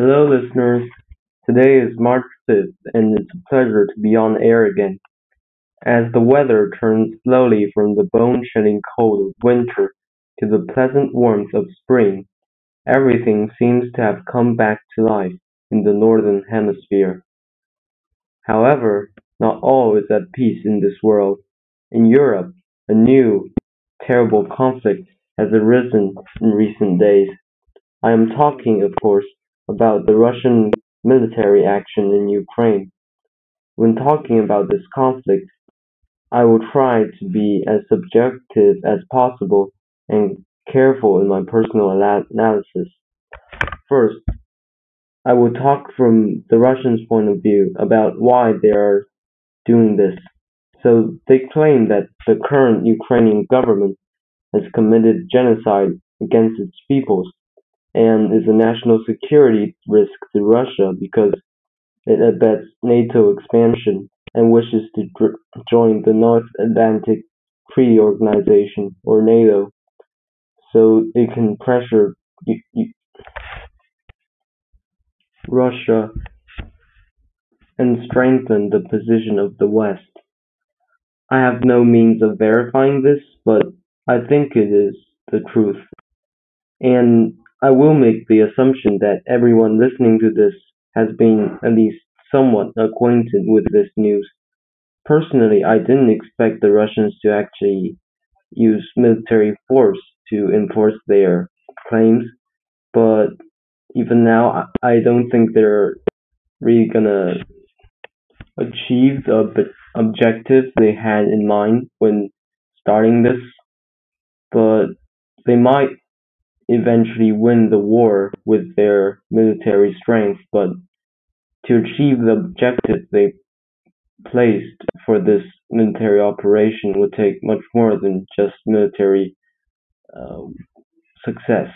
Hello listeners, today is March 5th and it's a pleasure to be on air again. As the weather turns slowly from the bone-chilling cold of winter to the pleasant warmth of spring, everything seems to have come back to life in the northern hemisphere. However, not all is at peace in this world. In Europe, a new, terrible conflict has arisen in recent days. I am talking, of course, about the Russian military action in Ukraine. When talking about this conflict, I will try to be as subjective as possible and careful in my personal analysis. First, I will talk from the Russians' point of view about why they are doing this. So they claim that the current Ukrainian government has committed genocide against its peoples and is a national security risk to Russia because it abets NATO expansion and wishes to join the North Atlantic Treaty Organization or NATO so it can pressure Russia and strengthen the position of the West. I have no means of verifying this, but I think it is the truth. And I will make the assumption that everyone listening to this has been at least somewhat acquainted with this news. Personally, I didn't expect the Russians to actually use military force to enforce their claims, but even now, I don't think they're really gonna achieve the objectives they had in mind when starting this, but they might eventually win the war with their military strength, but to achieve the objectives they placed for this military operation would take much more than just military uh, success.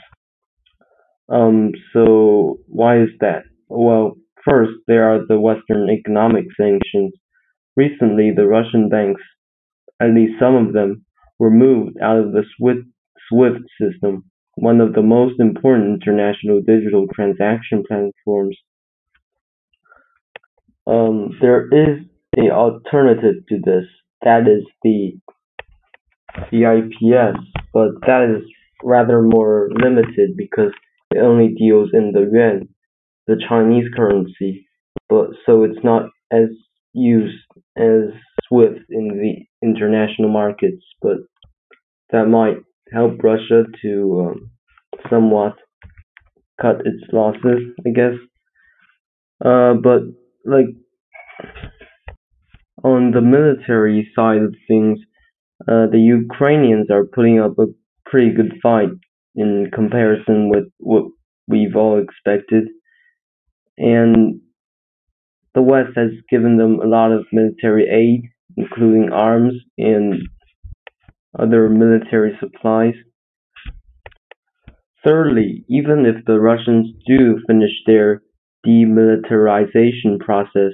Um, so why is that? Well, first, there are the Western economic sanctions. Recently, the Russian banks, at least some of them, were moved out of the SWIFT system, one of the most important international digital transaction platforms. Um, there is a alternative to this, that is the CIPS, but that is rather more limited because it only deals in the yuan, the Chinese currency, but so it's not as used as SWIFT in the international markets, but that might help Russia to um, somewhat cut its losses, I guess. Uh, but like on the military side of things, uh, the Ukrainians are putting up a pretty good fight in comparison with what we've all expected. And the West has given them a lot of military aid, including arms and other military supplies. Thirdly, even if the Russians do finish their demilitarization process,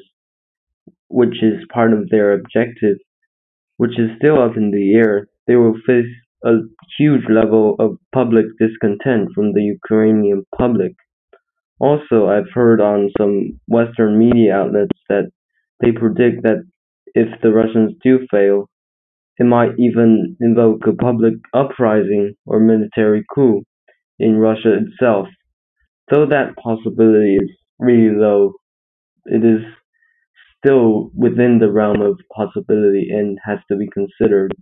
which is part of their objective, which is still up in the air, they will face a huge level of public discontent from the Ukrainian public. Also, I've heard on some Western media outlets that they predict that if the Russians do fail, it might even invoke a public uprising or military coup in Russia itself. Though that possibility is really low, it is still within the realm of possibility and has to be considered.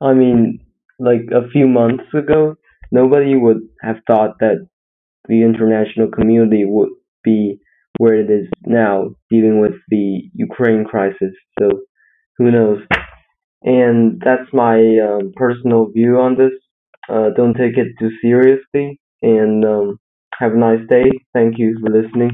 I mean, like a few months ago, nobody would have thought that the international community would be where it is now, dealing with the Ukraine crisis. So, who knows? And that's my um, personal view on this. Uh, don't take it too seriously, and um, have a nice day. Thank you for listening.